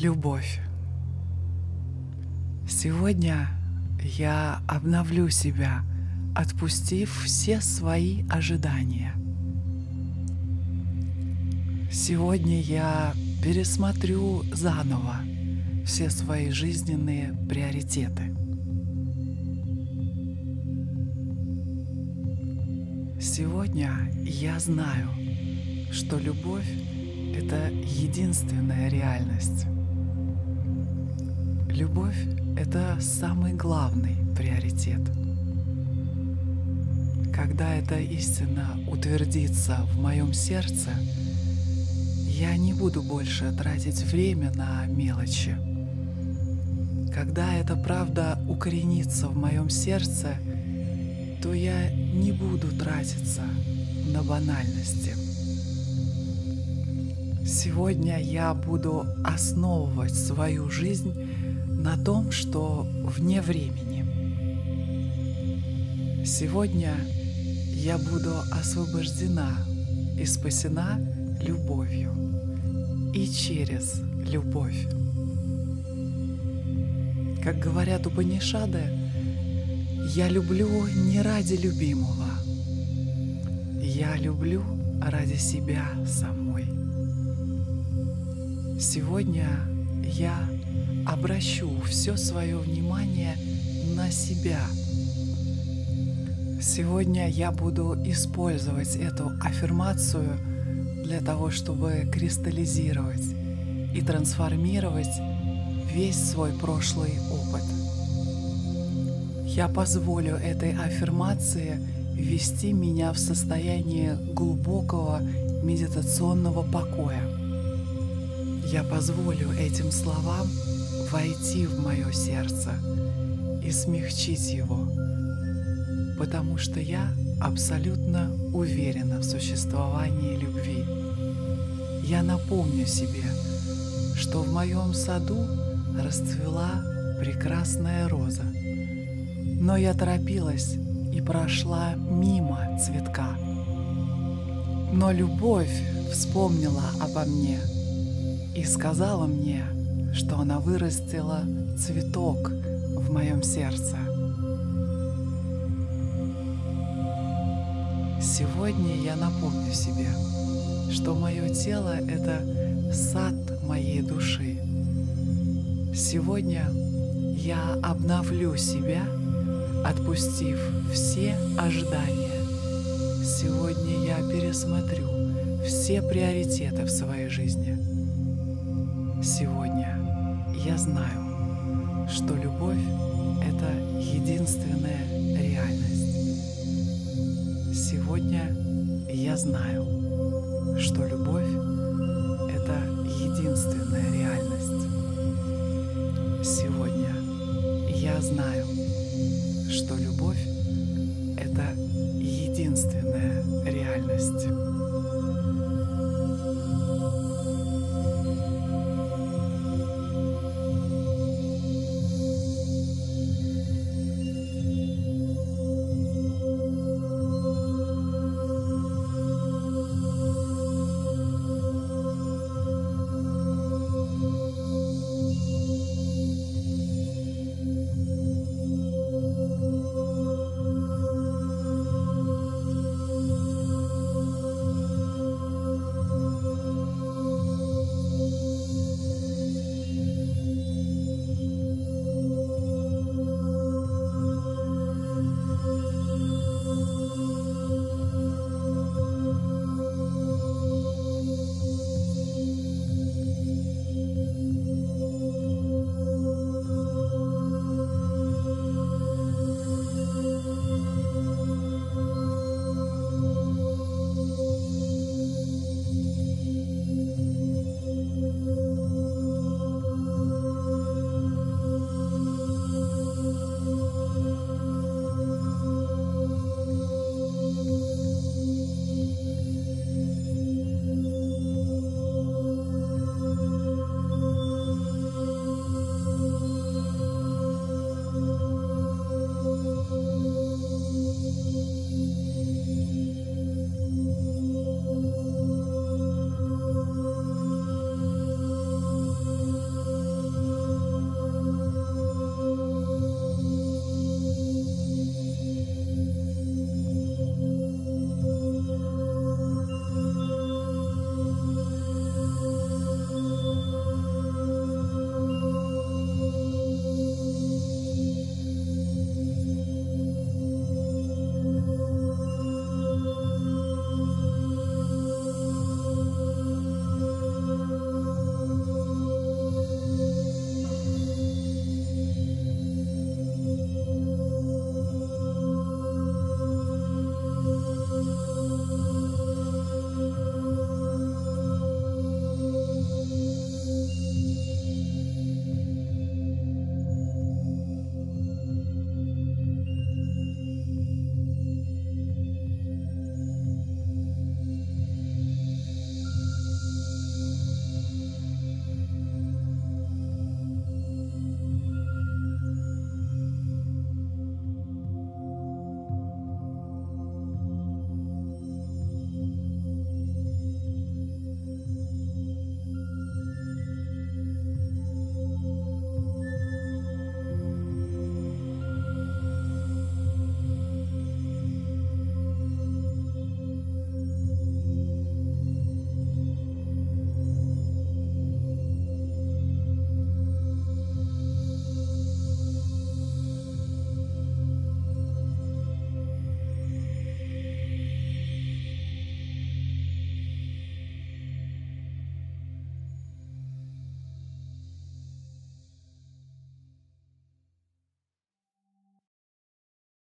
Любовь. Сегодня я обновлю себя, отпустив все свои ожидания. Сегодня я пересмотрю заново все свои жизненные приоритеты. Сегодня я знаю, что любовь — это единственная реальность. Любовь — это самый главный приоритет. Когда эта истина утвердится в моем сердце, я не буду больше тратить время на мелочи. Когда эта правда укоренится в моем сердце, то я не буду тратиться на банальности. Сегодня я буду основывать свою жизнь на том, что вне времени. Сегодня я буду освобождена и спасена любовью и через любовь. Как говорят Упанишады, я люблю не ради любимого, я люблю ради себя самой. Сегодня я обращу все свое внимание на себя. Сегодня я буду использовать эту аффирмацию для того, чтобы кристаллизировать и трансформировать весь свой прошлый опыт. Я позволю этой аффирмации ввести меня в состояние глубокого медитационного покоя. Я позволю этим словам войти в мое сердце и смягчить его, потому что я абсолютно уверена в существовании любви. Я напомню себе, что в моем саду расцвела прекрасная роза, но я торопилась и прошла мимо цветка. Но любовь вспомнила обо мне и сказала мне, что она вырастила цветок в моем сердце. Сегодня я напомню себе, что мое тело — это сад моей души. Сегодня я обновлю себя, отпустив все ожидания. Сегодня я пересмотрю все приоритеты в своей жизни. Сегодня я знаю, что любовь — это единственная реальность. Сегодня я знаю, что любовь — это единственная реальность. Сегодня я знаю, что любовь